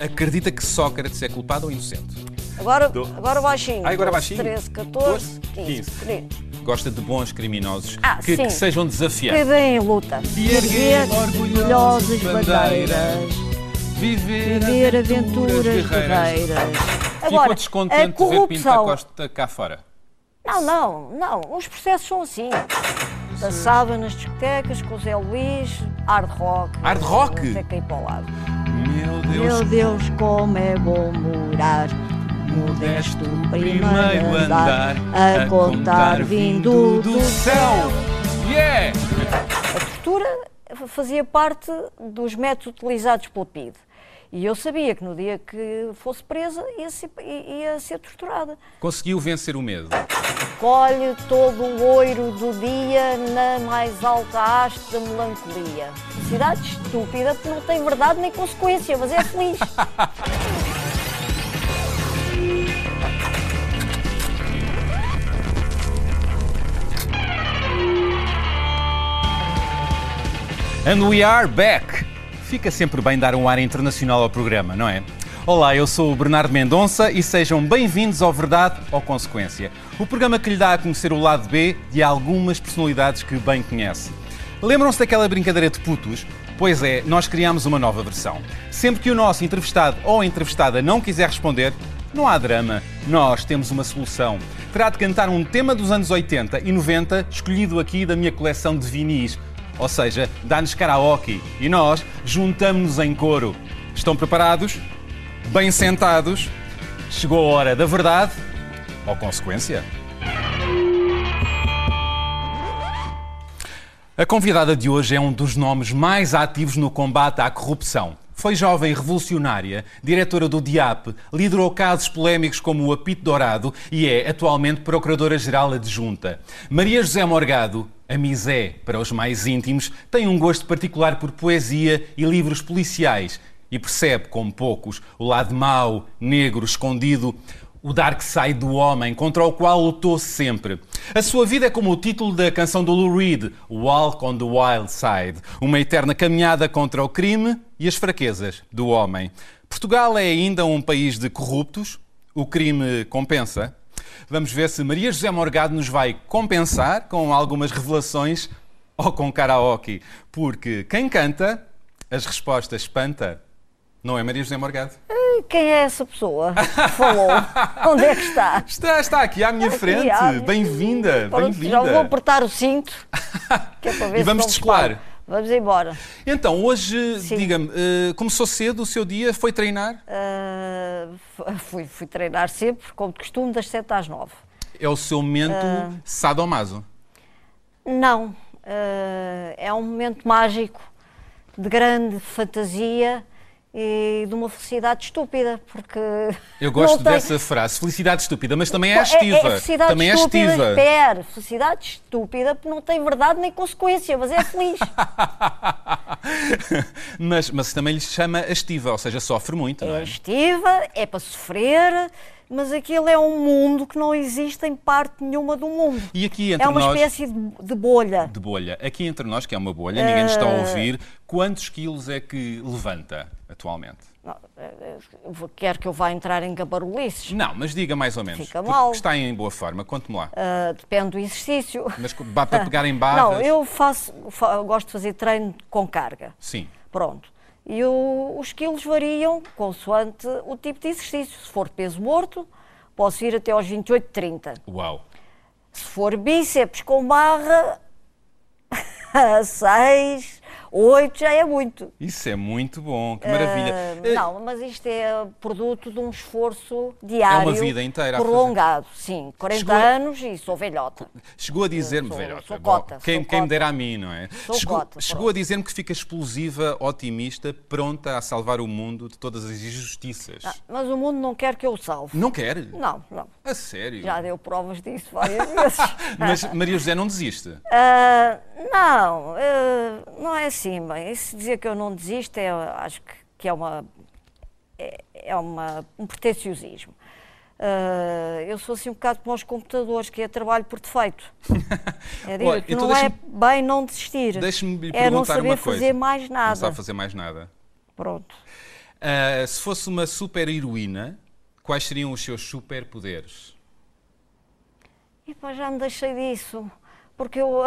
Acredita que Sócrates é culpado ou inocente? Agora, Do- agora baixinho. Ah, agora 12, baixinho? 13, 14, 12, 15. 15. por aí. Gosta de bons criminosos Ah, que, sim. que sejam Que desafiantes. bem em luta. E erguer orgulhosas bandeiras. Viver, Viver aventuras guerreiras. guerreiras. Ficou Agora, a ver Pinta corrupção. Costa cá fora. Não, não, não. Os processos são assim. Dançava nas discotecas com o Zé Luís, hard rock. Hard rock? Até cair para o lado. Meu Deus. Meu Deus, como é bom morar modesto primeiro andar a contar vindo do céu. Yeah! A tortura fazia parte dos métodos utilizados pelo PID. E eu sabia que no dia que fosse presa ia ser, ia ser torturada. Conseguiu vencer o medo. Colhe todo o oiro do dia na mais alta haste da melancolia. Cidade estúpida que não tem verdade nem consequência, mas é feliz. And we are back! Fica sempre bem dar um ar internacional ao programa, não é? Olá, eu sou o Bernardo Mendonça e sejam bem-vindos ao Verdade ou Consequência, o programa que lhe dá a conhecer o lado B de algumas personalidades que bem conhece. Lembram-se daquela brincadeira de putos? Pois é, nós criámos uma nova versão. Sempre que o nosso entrevistado ou entrevistada não quiser responder, não há drama, nós temos uma solução. Terá de cantar um tema dos anos 80 e 90, escolhido aqui da minha coleção de vinis. Ou seja, dá-nos karaoke e nós juntamos-nos em coro. Estão preparados? Bem sentados? Chegou a hora da verdade ou consequência? A convidada de hoje é um dos nomes mais ativos no combate à corrupção. Foi jovem revolucionária, diretora do DIAP, liderou casos polémicos como o Apito Dourado e é atualmente Procuradora-Geral Adjunta. Maria José Morgado, a Misé para os mais íntimos, tem um gosto particular por poesia e livros policiais e percebe, como poucos, o lado mau, negro, escondido o dark side do homem, contra o qual lutou sempre. A sua vida é como o título da canção do Lou Reed, Walk on the Wild Side, uma eterna caminhada contra o crime e as fraquezas do homem. Portugal é ainda um país de corruptos, o crime compensa. Vamos ver se Maria José Morgado nos vai compensar com algumas revelações ou com karaoke, porque quem canta, as respostas espanta. Não é Maria José Morgado? Quem é essa pessoa que falou? Onde é que está? Está, está aqui à minha Aqui, frente. ah, Bem-vinda, Pronto, Já vou bem-vinda. apertar o cinto. Que é para ver E vamos descolar. Vamos embora. Então, hoje, diga-me, eh, começou cedo o seu dia? Foi treinar? Ah, f- fui, fui treinar sempre, como de costume, das 7 às 9. É o seu momento Ah. sadomaso. Não, ah, é um momento mágico, de grande fantasia e de uma felicidade estúpida, porque. Eu gosto tem- dessa frase. Felicidade estúpida, mas também é É- estiva. É, felicidade também é estúpida, estiva. espera, felicidade estúpida porque não tem verdade nem consequência, mas é feliz. mas, mas também lhe chama estiva, ou seja, sofre muito, não É é? estiva, é para sofrer, mas aquilo é um mundo que não existe em parte nenhuma do mundo. E aqui entre É uma nós. espécie de, de bolha. De bolha. Aqui entre nós, que é uma bolha, ninguém nos está a ouvir. Quantos quilos é que levanta atualmente? Não, Quer que eu vá entrar em gabarulices? Não, mas diga mais ou menos. Fica mal. Está em boa forma, conte-me lá. Ah, depende do exercício. Mas para pegar em barras? Não, eu faço, gosto de fazer treino com carga. Sim. Pronto. E o- os quilos variam consoante o tipo de exercício. Se for peso morto, posso ir até aos 28, 30. Uau. Se for bíceps com barra, 6, 8 já é muito. Isso é muito bom, que maravilha. Eh, não, mas isto é produto de um esforço diário. vida inteira a fazer. Prolongado, sim. 40 Chegou anos e sou velhota. Chegou a dizer-me, velhota, sou bom, cota, quem, sou quem me dera a mim, não é? Sou chegou cota, chegou pronto. a dizer-me que fica explosiva, otimista, pronta a salvar o mundo de todas as injustiças. Ah, mas o mundo não quer que eu o salve. Não quer? Não, não. A sério? Já deu provas disso várias vezes. Mas Maria José não desiste. Ah, não, ah, não é assim, bem. Isso dizer que eu não desisto, é, acho que, que é, uma, é, é uma, um pretenciosismo. Ah, eu sou assim um bocado como aos computadores, que é trabalho por defeito. É, digo, Olha, então não é bem não desistir. Deixe-me lhe é não saber uma coisa. fazer mais Não nada. sabe fazer mais nada. Pronto. Uh, se fosse uma super heroína, quais seriam os seus superpoderes? E pá, já me deixei disso. Porque eu.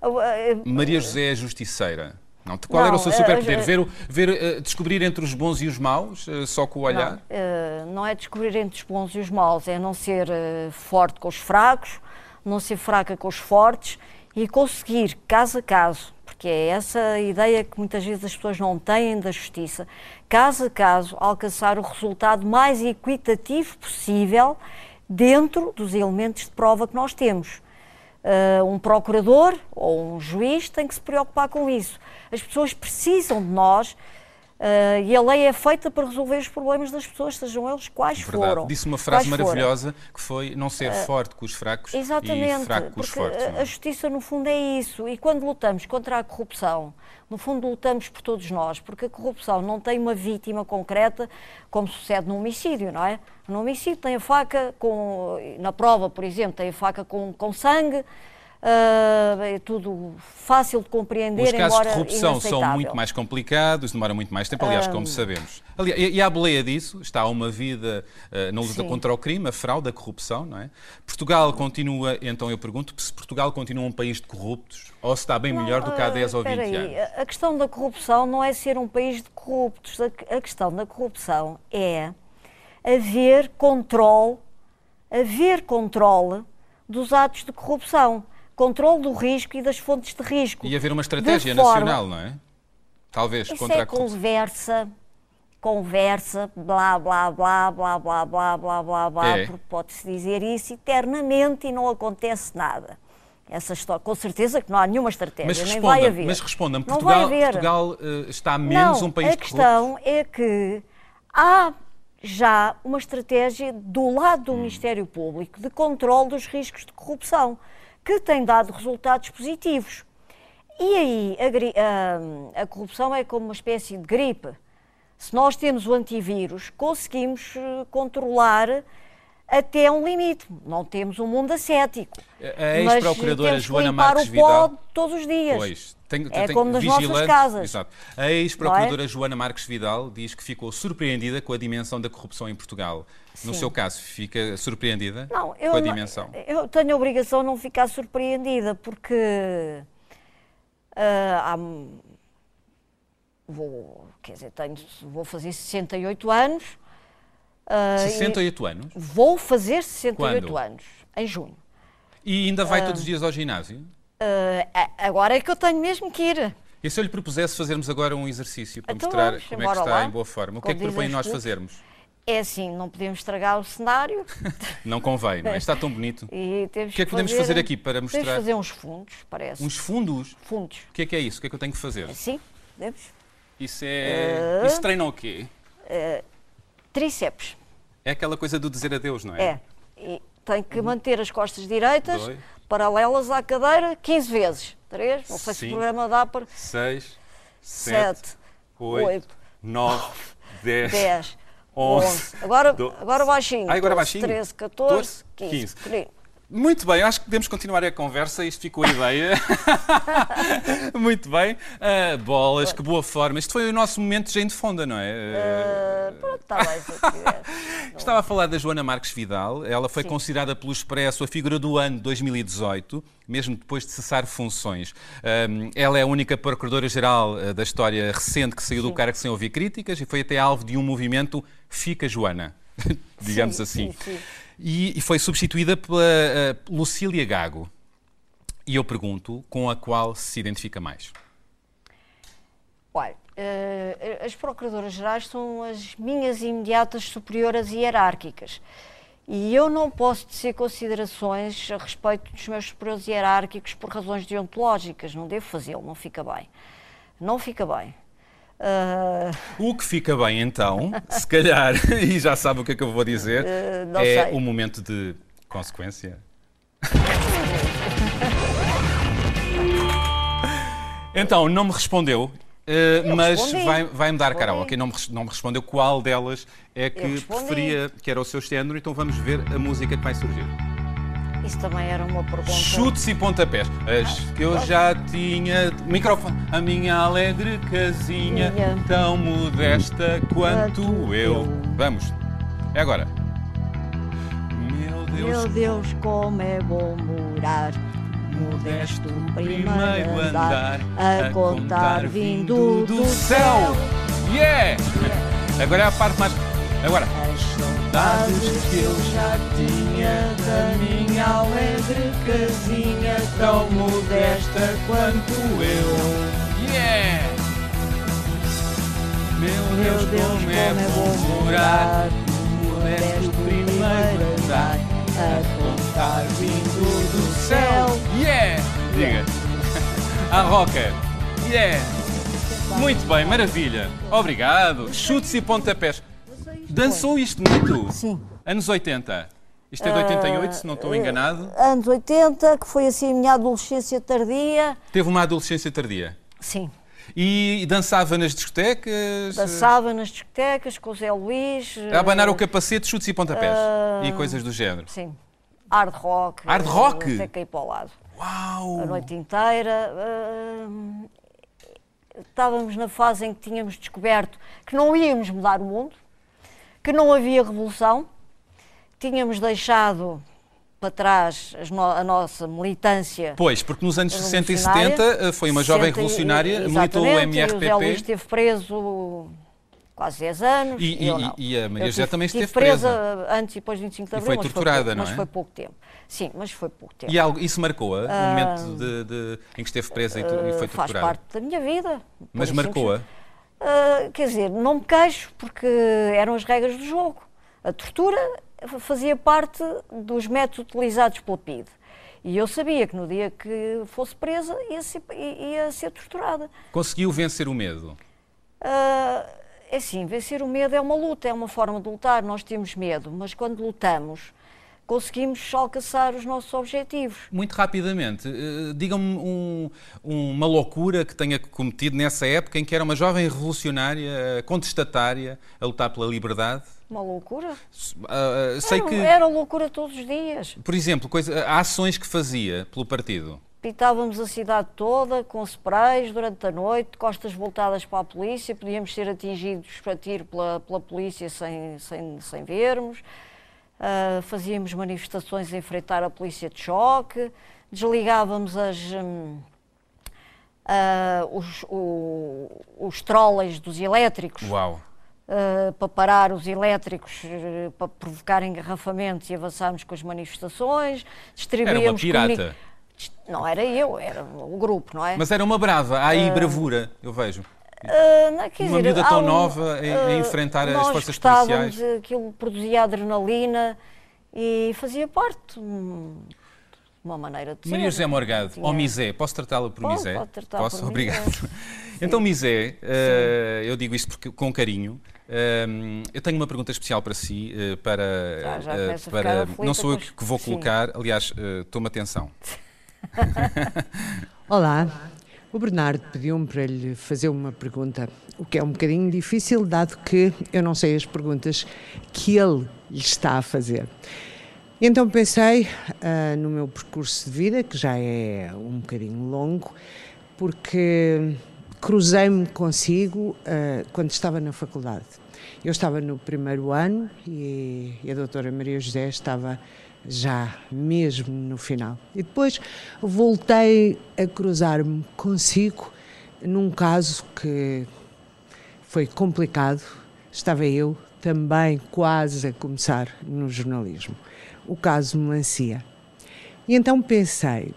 Maria José é justiceira. Não, qual não, era o seu superpoder? Uh, ver, ver, uh, descobrir entre os bons e os maus, só com o olhar? Não, não, é descobrir entre os bons e os maus, é não ser forte com os fracos, não ser fraca com os fortes e conseguir, caso a caso, porque é essa ideia que muitas vezes as pessoas não têm da justiça, caso a caso, alcançar o resultado mais equitativo possível dentro dos elementos de prova que nós temos. Uh, um procurador ou um juiz tem que se preocupar com isso. As pessoas precisam de nós Uh, e a lei é feita para resolver os problemas das pessoas, sejam eles quais Verdade. foram. Disse uma frase maravilhosa foram. que foi não ser uh, forte com os fracos exatamente, e fraco com os fortes. A, a justiça, no fundo, é isso. E quando lutamos contra a corrupção, no fundo, lutamos por todos nós, porque a corrupção não tem uma vítima concreta, como sucede no homicídio, não é? No homicídio tem a faca com. Na prova, por exemplo, tem a faca com, com sangue. Uh, é tudo fácil de compreender, Os casos de corrupção são muito mais complicados, demoram muito mais tempo, aliás, como sabemos. Aliás, e, a boleia disso está uma vida uh, na luta Sim. contra o crime, a fraude, a corrupção, não é? Portugal continua, então eu pergunto, se Portugal continua um país de corruptos ou se está bem não, melhor do que há 10 uh, ou 20 aí. anos? A questão da corrupção não é ser um país de corruptos, a, a questão da corrupção é haver controle, haver controle dos atos de corrupção controle do risco e das fontes de risco. E haver uma estratégia nacional, não é? Talvez Isso contra é a conversa, conversa, blá, blá, blá, blá, blá, blá, blá, blá, blá, é. porque pode-se dizer isso eternamente e não acontece nada. Essa história, com certeza que não há nenhuma estratégia, mas nem vai haver. Mas responda-me, Portugal, Portugal uh, está menos não, um país a questão é que há já uma estratégia do lado do hum. Ministério Público de controle dos riscos de corrupção que tem dado resultados positivos. E aí a, a, a, corrupção é como uma espécie de gripe. Se nós temos o antivírus, conseguimos eh, controlar até um limite. Não temos um mundo ascético. A ex-procuradora Joana Marques Vidal. todos os dias. Pois, tem, é tem, como nas nossas casas. Exato. A ex-procuradora é? Joana Marques Vidal diz que ficou surpreendida com a dimensão da corrupção em Portugal. Sim. No seu caso, fica surpreendida não, eu, com a dimensão? Eu tenho a obrigação de não ficar surpreendida, porque uh, há, vou, quer dizer, tenho, vou fazer 68 anos. Uh, 68 anos? Vou fazer 68 Quando? anos, em junho. E ainda vai uh, todos os dias ao ginásio? Uh, agora é que eu tenho mesmo que ir. E se eu lhe propusesse fazermos agora um exercício para então mostrar vamos, como é que está lá. em boa forma? O que é que propõe nós fazermos? É assim, não podemos estragar o cenário. não convém, não é? Está tão bonito. O que é que podemos fazer, fazer aqui para mostrar? Podemos fazer uns fundos, parece. Uns fundos? Fundos. O que é que é isso? O que é que eu tenho que fazer? Sim, podemos. Isso é. Uh, isso treina o quê? Uh, tríceps. É aquela coisa do dizer adeus, não é? É. E tem que manter as costas direitas, Dois. paralelas à cadeira, 15 vezes. 3, não sei se o programa dá para. 6, 7, 8, 9, 10. 10. 11. Agora, agora baixinho. Ah, agora baixinho? 13, 14, 15. 15. Muito bem, acho que podemos continuar a conversa, isto ficou a ideia. Muito bem. Uh, bolas, que boa forma. Isto foi o nosso momento de gente fonda, não é? Uh, pronto, está bem, Estava a falar da Joana Marques Vidal. Ela foi Sim. considerada pelo Expresso a figura do ano 2018, mesmo depois de cessar funções. Um, ela é a única procuradora-geral uh, da história recente que saiu Sim. do cargo sem ouvir críticas e foi até alvo de um movimento Fica Joana, digamos sim, assim. Sim, e, e, foi substituída pela uh, Lucília Gago. E eu pergunto, com a qual se identifica mais? Olha, uh, as Procuradoras Gerais são as minhas imediatas superiores hierárquicas. E eu não posso dizer considerações a respeito dos meus superiores hierárquicos por razões deontológicas. Não devo fazê-lo, não fica bem. Não fica bem. Uh... O que fica bem então, se calhar, e já sabe o que é que eu vou dizer, uh, é sei. o momento de consequência. então, não me respondeu, uh, mas vai, vai-me dar karaoke. Não me, não me respondeu qual delas é que preferia que era o seu género, então vamos ver a música que vai surgir. Isso também era uma pergunta. Chutes e pontapés. As que eu já tinha. Microfone. A minha alegre casinha, Minha. tão modesta quanto eu. eu. Vamos. É agora. Meu Deus. Meu Deus, como é bom morar. Modesto primeiro andar, a contar vindo do céu. Yeah! Agora é a parte mais. Agora. As saudades que eu já tinha da minha alegre casinha, tão modesta quanto eu. Yeah! Meu Deus, Deus, como é bom morar. modesto primeiro andar, a contar vindo do céu. Yeah! Diga. A roca. Yeah! Muito bem, maravilha. Obrigado. Chutes e pontapés. Dançou isto muito? Sim. Anos 80. Isto é de 88, se não estou enganado. Anos 80, que foi assim a minha adolescência tardia. Teve uma adolescência tardia. Sim. E dançava nas discotecas? Dançava nas discotecas com o Zé Luís. A abanar eh, o capacete, chutes e pontapés. Ah. E coisas do género. Sim. Hard rock. Hard rock? Até caí para o lado. A Uau! noite inteira. ah, estávamos na fase em que tínhamos descoberto que não íamos mudar o mundo, que não havia revolução, tínhamos deixado para trás a nossa militância. Pois, porque nos anos 60 e revolucionária. 70 eh, foi uma jovem 60 e- revolucionária, militou o exatamente, e O Zé Luís MRPP. esteve preso quase 10 anos. E- e- e a Maria José também esteve presa. antes e depois de 25 de E abril. foi mas torturada, pouco- não Mas é? foi pouco tempo. Sim, mas foi pouco tempo. E algo, isso marcou-a, o momento de, de- em que esteve presa e, e foi faz torturada. parte da minha vida. Mas e marcou-a. Uh, quer dizer, não me queixo porque eram as regras do jogo. A tortura fazia parte dos métodos utilizados pela PIDE. E eu sabia que no dia que fosse presa ia ser, ia ser torturada. Conseguiu vencer o medo. Ah, é assim, vencer o medo é uma luta, é uma forma de lutar. Nós temos medo, mas quando lutamos, conseguimos alcançar os nossos objetivos. Muito rapidamente, eh, diga-me um- uma loucura que tenha cometido nessa época em que era uma jovem revolucionária, eh, contestatária, a lutar pela liberdade. Uma loucura. Ah, sei era, que, era loucura todos os dias. por exemplo, coisa, ações que fazia pelo partido. Pitávamos a cidade toda com sprays durante a noite, costas voltadas para a polícia, podíamos ser atingidos a tiro pela, pela polícia sem, sem, sem vermos. Ah, fazíamos manifestações a enfrentar a polícia de choque, desligávamos as, hum, ah, os, o- os trolleys dos elétricos Uau! uh, para parar os elétricos, uh, para provocar engarrafamentos e avançarmos com as manifestações, Era uma distribuíamos... pirata. Não era eu, era o grupo, não é? Mas era uma brava, há aí bravura, eu vejo. Uh, não, quer uma dizer, miúda tão um- nova a- a enfrentar as nós forças policiais. Aquilo produzia adrenalina e fazia parte de uma maneira de ser. Maria José Morgado, Tinha- ou Misé, posso tratá-la por Pode, Misé? pode tratar Posso? por Obrigado. Misé. Então, Misé, eh, eu digo isto porque, com carinho. eu tenho uma pergunta especial para si, eh, para, Já- já para não sou eu que vou sim. colocar, aliás, eh, tome atenção. Olá. O Bernardo pediu-me para lhe fazer uma pergunta, o que é um bocadinho difícil, dado que eu não sei as perguntas que ele lhe está a fazer. Então pensei ah, no meu percurso de vida, que já é um bocadinho longo, porque cruzei-me consigo ah, quando estava na faculdade. Eu estava no primeiro ano e, e a doutora Maria José estava já mesmo no final. E depois voltei a cruzar-me consigo num caso que foi complicado. Estava eu também quase a começar no jornalismo. O caso Melancia. E então pensei,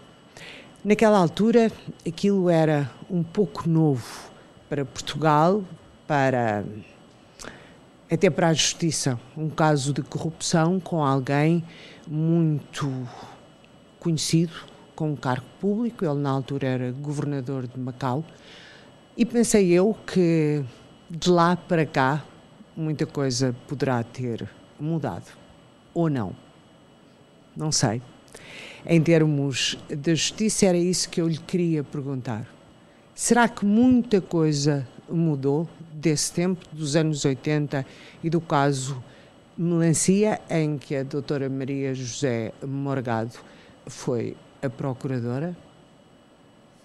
naquela altura aquilo era um pouco novo para Portugal, para até para a justiça, um caso de corrupção com alguém muito conhecido, com um cargo público, ele na altura era governador de Macau, e pensei eu que de lá para cá muita coisa poderá ter mudado, ou não. Não sei. Em termos da justiça, era isso que eu lhe queria perguntar. Será que muita coisa mudou desse tempo, dos anos 80 e do caso Melancia, em que a doutora Maria José Morgado foi a procuradora.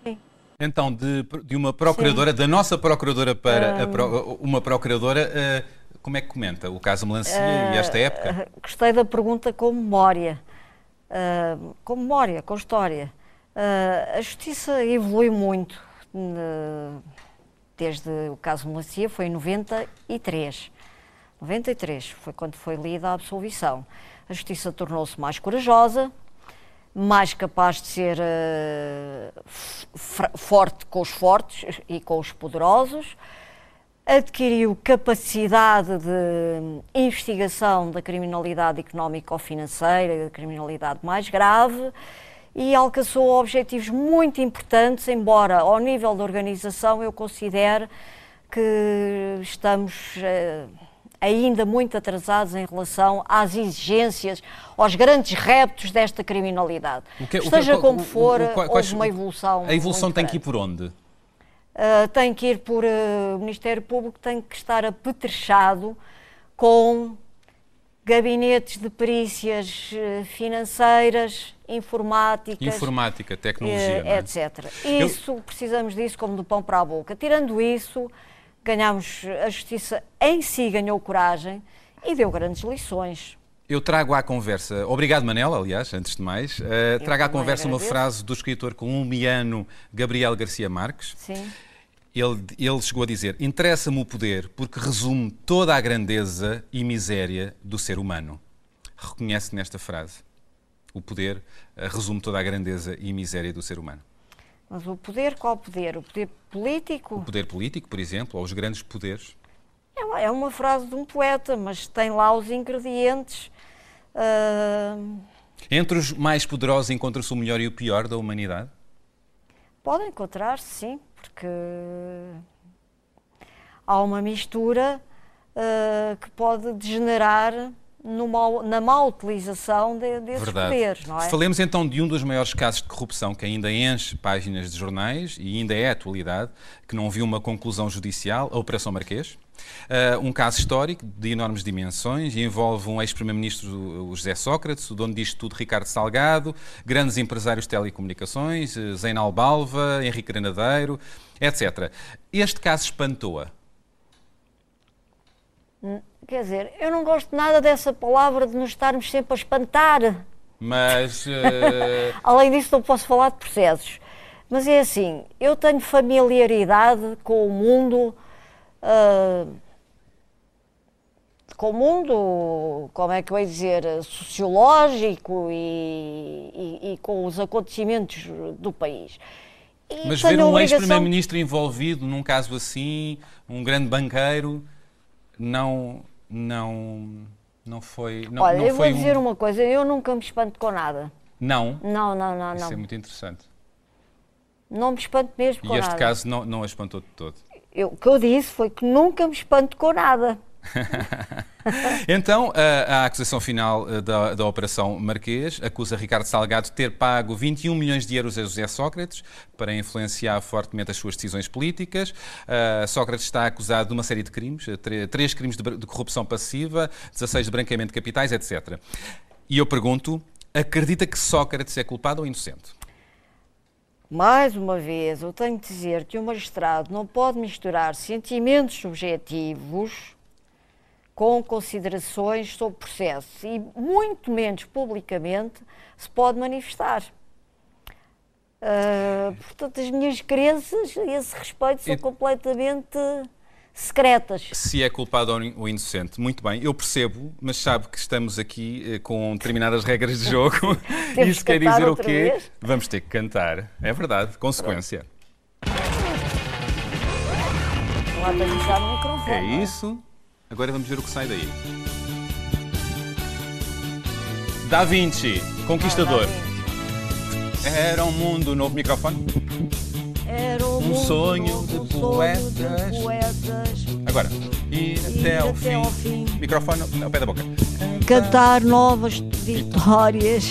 Sim. Então, de, de uma procuradora, Sim. da nossa procuradora para um... pro, uma procuradora, uh, como é que comenta o caso Melancia uh, e esta época? Uh, gostei da pergunta com memória. Uh, com memória, com história. a justiça evolui muito desde o caso Melancia, foi em 93. 93 foi quando foi lida a absolvição. A justiça tornou-se mais corajosa, mais capaz de ser uh, forte com os fortes e com os poderosos, adquiriu capacidade de investigação da criminalidade económica ou financeira, da criminalidade mais grave e alcançou objetivos muito importantes, embora ao nível da organização eu considere que estamos uh, ainda muito atrasados em relação às exigências, aos grandes reptos desta criminalidade. Que, Esteja que, como for, o, o, houve uma evolução. A evolução tem que ir por onde? Uh, tem que ir por. Uh, o Ministério Público tem que estar apetrechado com gabinetes de perícias uh, financeiras, informáticas. Informática, tecnologia. É? etc. Isso, Eu... precisamos disso como do pão para a boca. Tirando isso ganhámos, a justiça em si ganhou coragem e deu grandes lições. Eu trago à conversa, obrigado Manela, aliás, antes de mais, uh, trago à conversa agradeço. uma frase do escritor colombiano Gabriel Garcia Marques. Sim. Ele, ele chegou a dizer: Interessa-me o poder porque resume toda a grandeza e miséria do ser humano. Reconhece nesta frase. O poder uh, resume toda a grandeza e miséria do ser humano. Mas o poder, qual poder? O poder político? O poder político, por exemplo, ou os grandes poderes? É uma, é uma frase de um poeta, mas tem lá os ingredientes. Uh... Entre os mais poderosos encontra-se o melhor e o pior da humanidade? Pode encontrar, sim, porque há uma mistura uh, que pode degenerar numa, na má utilização de, desses Verdade. poderes. Não é? Falemos então de um dos maiores casos de corrupção que ainda enche páginas de jornais e ainda é atualidade, que não viu uma conclusão judicial, a Operação Marquês. Uh, um caso histórico de enormes dimensões e envolve um ex-primeiro-ministro, José Sócrates, o dono disto tudo, Ricardo Salgado, grandes empresários de telecomunicações, uh, Zeinal Balva, Henrique Granadeiro, etc. Este caso espantou-a. Hum. Quer dizer, eu não gosto nada dessa palavra de nos estarmos sempre a espantar. Mas. Uh... Além disso, não posso falar de processos. Mas é assim, eu tenho familiaridade com o mundo. Uh, com o mundo, como é que eu ia dizer, sociológico e, e, e com os acontecimentos do país. E Mas ver um obrigação... ex-primeiro-ministro envolvido num caso assim, um grande banqueiro, não, não, não foi. Não, Olha, não eu foi vou dizer um... uma coisa, eu nunca me espanto com nada. Não? Não, não, não. Isso não. é muito interessante. Não me espanto mesmo com nada. E este caso não, não a espantou de todo? Eu, o que eu disse foi que nunca me espanto com nada. então, a, a, acusação final eh, da, da, Operação Marquês acusa Ricardo Salgado de ter pago 21 milhões de euros a José Sócrates para influenciar fortemente as suas decisões políticas. Uh, Sócrates está acusado de uma série de crimes, eh, três crimes de, de corrupção passiva, 16 de branqueamento de capitais, etc. E eu pergunto, acredita que Sócrates é culpado ou inocente? Mais uma vez, eu tenho de dizer que o magistrado não pode misturar sentimentos subjetivos com considerações sobre processo e muito menos publicamente se pode manifestar. Uh, portanto, as minhas crenças a esse respeito são completamente secretas. Se é culpado ou inocente, muito bem, eu percebo, mas sabe que estamos aqui eh, com determinadas regras de jogo. Isso quer dizer o quê? Vez? Vamos ter que cantar. É verdade, consequência. Lá para o microfone. É isso. Agora vamos ver o que sai daí. Da Vinci, Conquistador. Ah, Era um mundo novo microfone. Um, sonho, de, poetas. Agora, ir, até, ao, fim. Microfone ao pé da boca. Cantar novas vitórias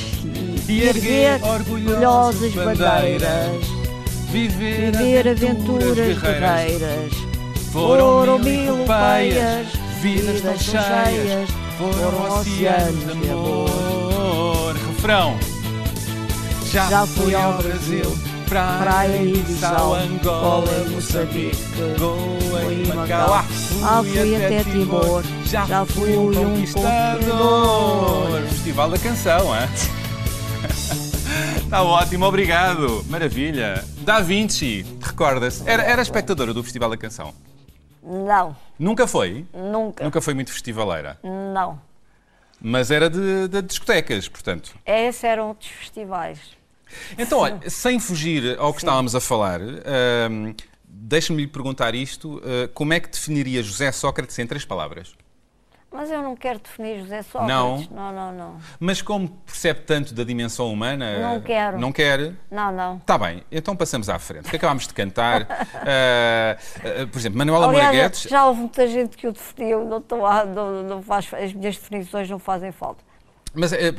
e erguer orgulhosas bandeiras. Viver, viver aventuras, guerreiras. Foram mil peias vidas tão cheias foram oceanos de amor. Refrão. Já, fui ao Brasil, praia, Praia e e Bissau, Angola, Moçambique, Goa e Macau. Ah, fui até Timor, Já, já fui um um conquistador. Festival da Canção, é? Está ótimo, obrigado. Maravilha. Da Vinci, recorda-se. Era, era espectadora do Festival da Canção? Não, Nunca foi? nunca. Nunca foi muito festivaleira. Não. Mas era de, de discotecas, portanto. Esses eram outros festivais. Então, olha, sem fugir ao que estávamos a falar, hum, deixa-me lhe perguntar isto. uh, como é que definiria José Sócrates em três palavras? Mas eu não quero definir José Sócrates. Não? Não, não, não. Mas como percebe tanto da dimensão humana... Não quero. Não quer? Não, não. Está bem, então passamos à frente. O que acabámos de cantar? Uh, uh, por exemplo, Manuela Aliás, Moraguetes... já houve muita gente que o definiu, não estou a, não, não faz, as minhas definições não fazem falta. Mas, eh, eh,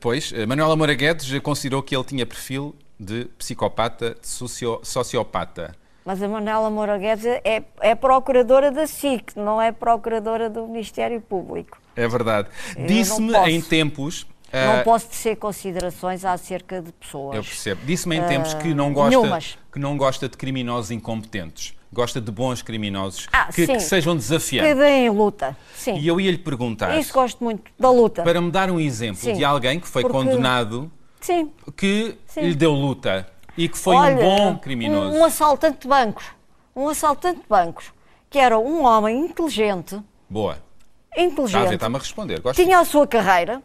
pois, eh, Manuela Moura Guedes considerou que ele tinha perfil de psicopata, de socio- sociopata. Mas a Manuela Moura Guedes é, é procuradora da SIC, não é procuradora do Ministério Público. É verdade. Disse-me em tempos... Não posso tecer considerações acerca de pessoas. Eu percebo. Disse-me em tempos que não, gosta, nenhumas. que não gosta de criminosos incompetentes. Gosta de bons criminosos Ah, que, que sejam Que desafiantes. deem luta. Sim. E eu ia lhe perguntar, Isso gosto muito, da luta. para me dar um exemplo Sim. de alguém que foi Porque- condenado, Sim. que lhe deu luta e que foi Olha, um bom criminoso. Um, um assaltante de bancos. Um assaltante de bancos. Que era um homem inteligente. Boa. Está a ver, Inteligente. está-me a responder. Gosto tinha a sua carreira,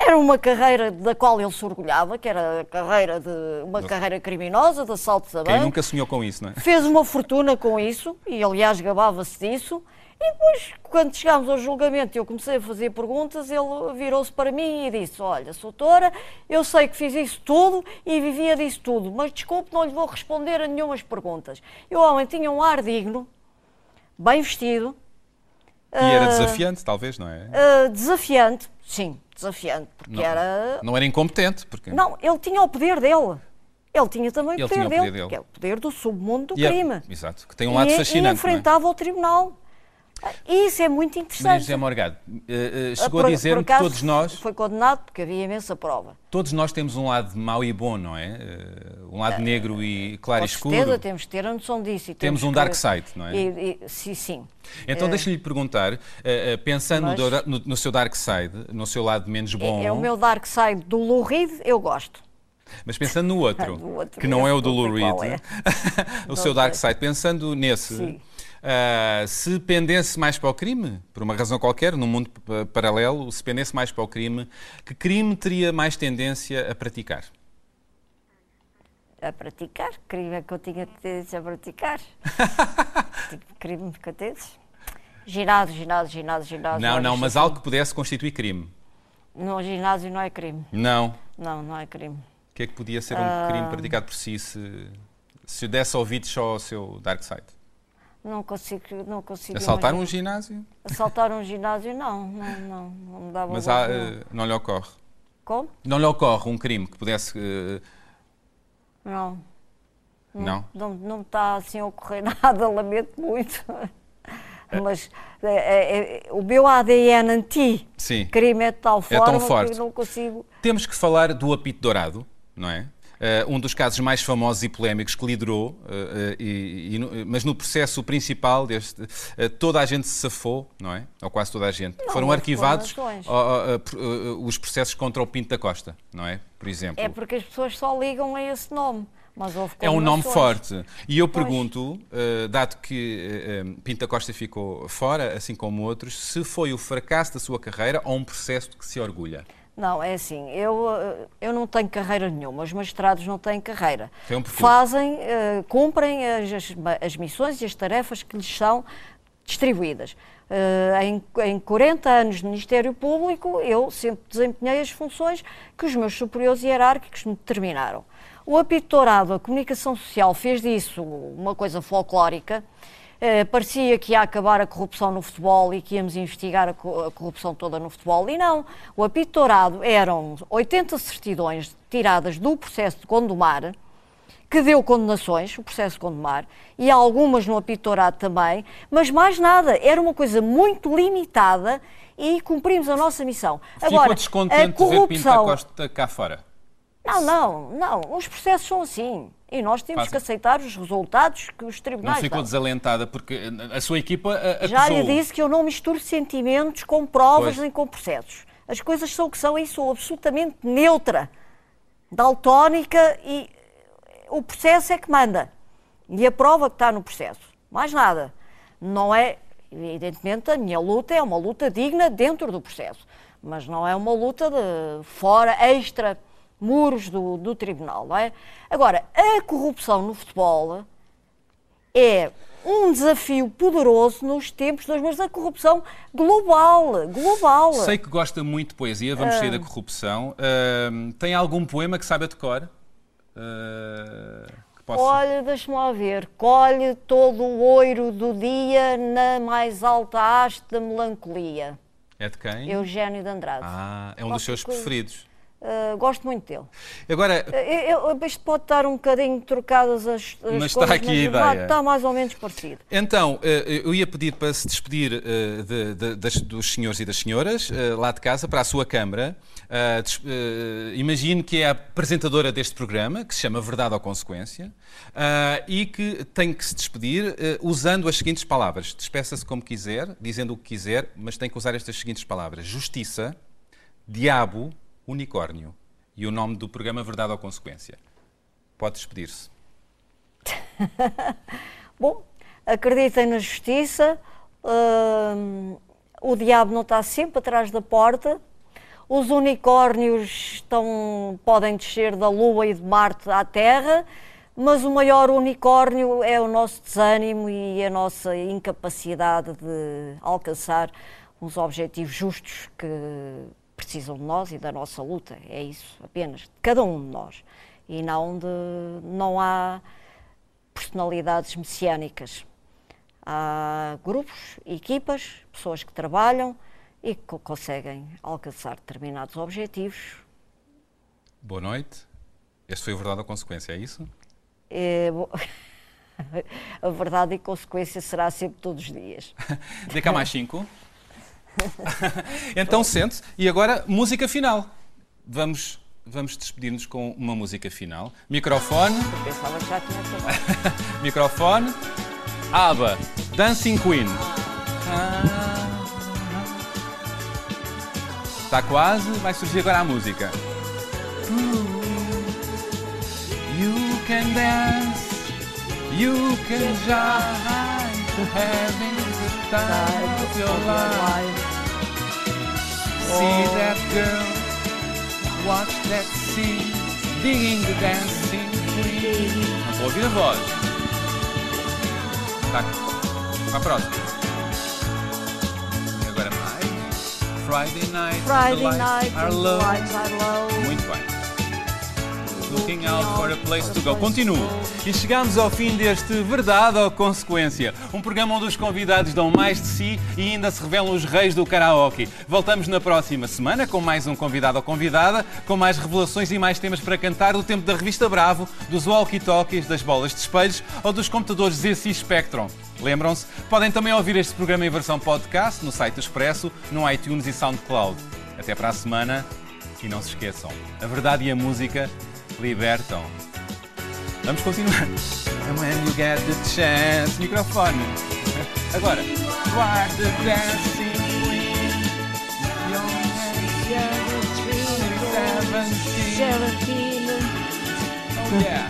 era uma carreira da qual ele se orgulhava, que era carreira de uma carreira criminosa, de assaltos a Quem banco. nunca sonhou com isso, não é? Fez uma fortuna com isso, e aliás gabava-se disso. E depois, quando chegámos ao julgamento e eu comecei a fazer perguntas, ele virou-se para mim e disse: Olha, doutora, eu sei que fiz isso tudo e vivia disso tudo, mas desculpe, não lhe vou responder a nenhumas perguntas. E o homem tinha um ar digno, bem vestido, E era Ah, desafiante, talvez, não é? ah, desafiante, sim, desafiante, porque Não, era. não era incompetente, porque Não, ele tinha o poder dele. Ele tinha também o Ele poder, tinha o dele, poder dele. que é o poder do submundo do E é- crime. Exato, que tem um lado e, fascinante. E é? enfrentava o tribunal. Isso é muito Maria interessante. José Morgado, eh, Ah, chegou por- a dizer-me que todos nós, Foi condenado porque havia imensa prova. todos nós temos um lado mau e bom, não é? Eh, Um lado negro e claro e escuro. certeza temos que ter a noção disso. e Temos um dark side, não é? E, e- sim, sim. Então deixa-lhe perguntar, pensando Mas- no, no- seu dark side, no seu lado menos bom, É, é o meu dark side do Lou Reed, eu gosto. mas pensando no outro, outro, que não é o do Lou Reed, é. o seu dark side, pensando nesse, Sim. Ah, se pendesse mais para o crime, por uma razão qualquer, num mundo pa- paralelo, se pendesse mais para o crime, que crime teria mais tendência a praticar? A praticar, crime é que eu tinha tendência a praticar. tipo, crime que eu tenho. Ginásio, ginásio, ginásio, ginásio. Não, não, mas assim. algo que pudesse constituir crime. No ginásio não é crime. Não. Não, não é crime. O que é que podia ser um Ah. crime praticado por si se, se desse ouvidos só ao seu dark side? Não consigo, não consigo. Assaltar um imaginar. ginásio? Assaltar um ginásio, não, não, não, não me dava Mas há, não. eh, não lhe ocorre. Como? Não lhe ocorre um crime que pudesse. eh, Não. não? Não, não me está assim a ocorrer nada, lamento muito. Mas é, é, é, o meu ADN anti Sim. crime é de tal tão forma forte. que eu não consigo. Temos que falar do apito dourado, não é? Eh, um dos casos mais famosos e polémicos que liderou, eh, eh, e- e mas no processo principal deste, toda a gente se safou, não é? Ou quase toda a gente. Não, Foram arquivados os processos contra o Pinto da Costa, não é? Por exemplo. É porque as pessoas só ligam a esse nome. Mas houve É um nome forte. E eu Pois. pergunto, dado que Pinto da Costa ficou fora, assim como outros, se foi o fracasso da sua carreira ou um processo de que se orgulha? Não, é assim, eu, eh, eu não tenho carreira nenhuma, os magistrados não têm carreira. Um. Fazem, eh, cumprem as, as, missões e as tarefas que lhes são distribuídas. Eh, em, em 40 anos de Ministério Público, eu sempre desempenhei as funções que os meus superiores hierárquicos me determinaram. O apito dourado, a comunicação social, fez disso uma coisa folclórica. Eh, parecia que ia acabar a corrupção no futebol e que íamos investigar a, co- a corrupção toda no futebol. E não. O apito dourado eram 80 certidões tiradas do processo de Gondomar, que deu condenações, o processo de Gondomar, e algumas no apito dourado também, mas mais nada. Era uma coisa muito limitada e cumprimos a nossa missão. Ficou Agora, a descontente de ver Pinto da corrupção... Costa cá fora? Não, não, não. Os processos são assim. E nós temos Fazem. que aceitar os resultados que os Não tribunais ficou dão. desalentada porque a sua equipa a- Já lhe acusou. disse que eu não misturo sentimentos com provas Pois. nem com processos. As coisas são o que são e sou absolutamente neutra, daltónica e o processo é que manda. E a prova que está no processo. Mais nada. Não é, evidentemente, a minha luta é uma luta digna dentro do processo, mas não é uma luta de fora, extra, muros do, do tribunal, não é? Agora, a corrupção no futebol é um desafio poderoso nos tempos hoje, mas a corrupção global, global. Sei que gosta muito de poesia, vamos sair Ah. da corrupção. Ahm, tem algum poema que saiba de cor? Ah, que possa... Olha, deixa-me lá ver, colhe todo o oiro do dia na mais alta haste da melancolia. É de quem? Eugénio de Andrade. Ah, é um dos Qualquer seus preferidos. Uh, gosto muito dele. Agora, Eu- eu- isto pode estar um bocadinho trocadas as, as Mas está coisas, aqui a mas vai- ideia. está mais ou menos parecido. Então, eh, eu ia pedir para se despedir de- de- das- dos senhores e das senhoras lá de casa, para a sua câmara. Ah, Imagino que é a apresentadora deste programa, que se chama Verdade ou Consequência, ah, e que tem que se despedir usando as seguintes palavras. Despeça-se como quiser, dizendo o que quiser, mas tem que usar estas seguintes palavras: Justiça, Diabo, Unicórnio. E o nome do programa Verdade ou Consequência. Pode despedir-se. Bom, acreditem na justiça, hum, o diabo não está sempre atrás da porta, os unicórnios estão, podem descer da Lua e de Marte à Terra, mas o maior unicórnio é o nosso desânimo e a nossa incapacidade de alcançar uns objetivos justos que precisam de nós e da nossa luta. É isso, apenas, de cada um de nós. E não de. não há personalidades messiânicas. Há grupos, equipas, pessoas que trabalham e que co- conseguem alcançar determinados objetivos. Boa noite. Este foi o Verdade ou Consequência, é isso? É, bo- a verdade e consequência será sempre todos os dias. Dê cá mais cinco. então sente e agora música final. Vamos, vamos despedir-nos com uma música final. Microfone, Eu pensava que já tinha acabado. microfone. ABBA, Dancing Queen. Está quase, vai surgir agora a música. You can dance, you can shine, having the time of your life. See that girl, watch that scene, digging the dancing queen. Não a voz. Tá. Para a próxima. E agora mais. Friday night, the Friday lights night, are the low. lights are low. Muito bem. Looking out for a place to go. Continuo. E chegamos ao fim deste Verdade ou Consequência. Um programa onde os convidados dão mais de si e ainda se revelam os reis do karaoke. Voltamos na próxima semana com mais um convidado ou convidada, com mais revelações e mais temas para cantar do tempo da revista Bravo, dos walkie-talkies, das bolas de espelhos ou dos computadores ZC Spectrum. Lembram-se? Podem também ouvir este programa em versão podcast no site do Expresso, no iTunes e SoundCloud. Até para a semana e não se esqueçam, a verdade e a música libertam. Vamos continuar. And when you get the chance, microfone. Agora. You are the dancing queen. Young and seventeen. Oh yeah.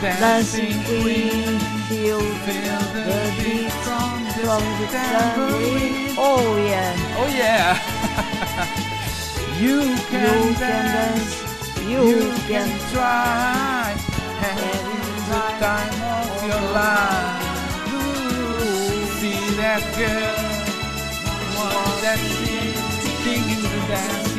Dancing Queen, feel Feel the beat from the tambourine. Oh yeah, Oh yeah. you can you can dance. Dance, You you can can try having the time of your life. See that girl, watch that scene, singing the dancing queen.